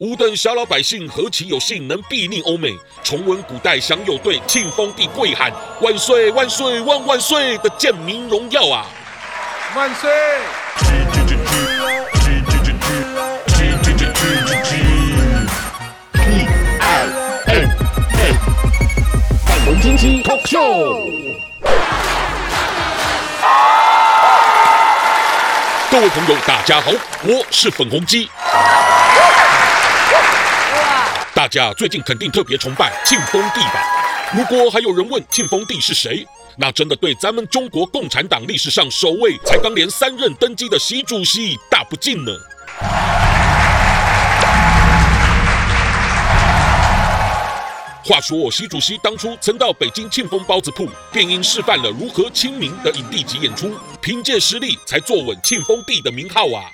吾等小老百姓何其有幸能睥睨欧美，重温古代享有对庆丰帝跪喊“万岁万岁万万岁”的贱民荣耀啊！万岁！粉红金鸡 talk show，各位朋友，大家好，我是粉红鸡。大家最近肯定特别崇拜庆丰帝吧？如果还有人问庆丰帝是谁，那真的对咱们中国共产党历史上首位才刚连三任登基的习主席大不敬呢。话说，习主席当初曾到北京庆丰包子铺，便因示范了如何亲民的影帝级演出，凭借实力才坐稳庆丰帝的名号啊。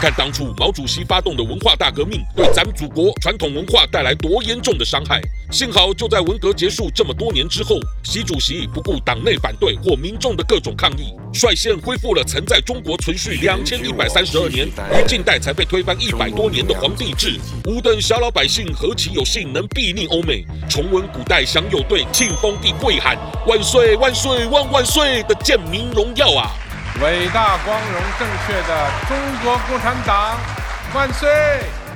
看看当初毛主席发动的文化大革命，对咱们祖国传统文化带来多严重的伤害。幸好就在文革结束这么多年之后，习主席不顾党内反对或民众的各种抗议，率先恢复了曾在中国存续两千一百三十二年，于近代才被推翻一百多年的皇帝制。吾等小老百姓何其有幸能睥睨欧美，重温古代享有对庆丰帝跪喊“万岁万岁万万岁”的贱民荣耀啊！伟大、光荣、正确的中国共产党万岁！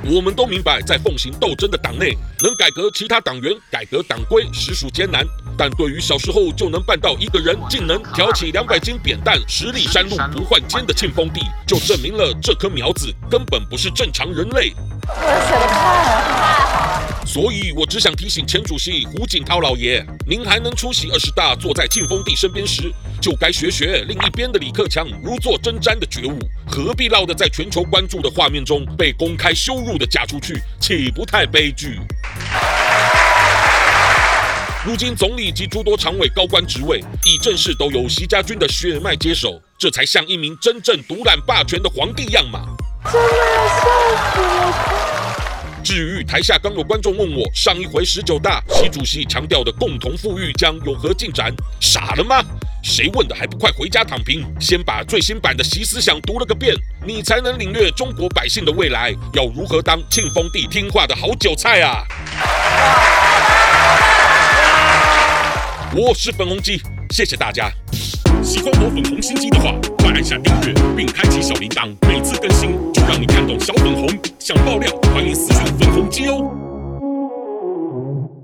我们都明白，在奉行斗争的党内，能改革其他党员、改革党规实属艰难。但对于小时候就能办到一个人竟能挑起两百斤扁担、十里山路不换肩的庆丰帝，就证明了这颗苗子根本不是正常人类。我写的太好了。所以我只想提醒前主席胡锦涛老爷，您还能出席二十大，坐在庆丰帝身边时，就该学学另一边的李克强如坐针毡的觉悟，何必落得在全球关注的画面中被公开羞辱的嫁出去，岂不太悲剧？如今总理及诸多常委高官职位已正式都由习家军的血脉接手，这才像一名真正独揽霸权的皇帝样嘛！真的要笑死了。至于台下刚有观众问我，上一回十九大习主席强调的共同富裕将有何进展？傻了吗？谁问的还不快回家躺平？先把最新版的习思想读了个遍，你才能领略中国百姓的未来要如何当庆丰帝听话的好韭菜啊！我是粉红鸡，谢谢大家。喜欢我粉红心机的话，快按下订阅并开启小铃铛，每次更新就让你看懂小粉红。想爆料，Partiu!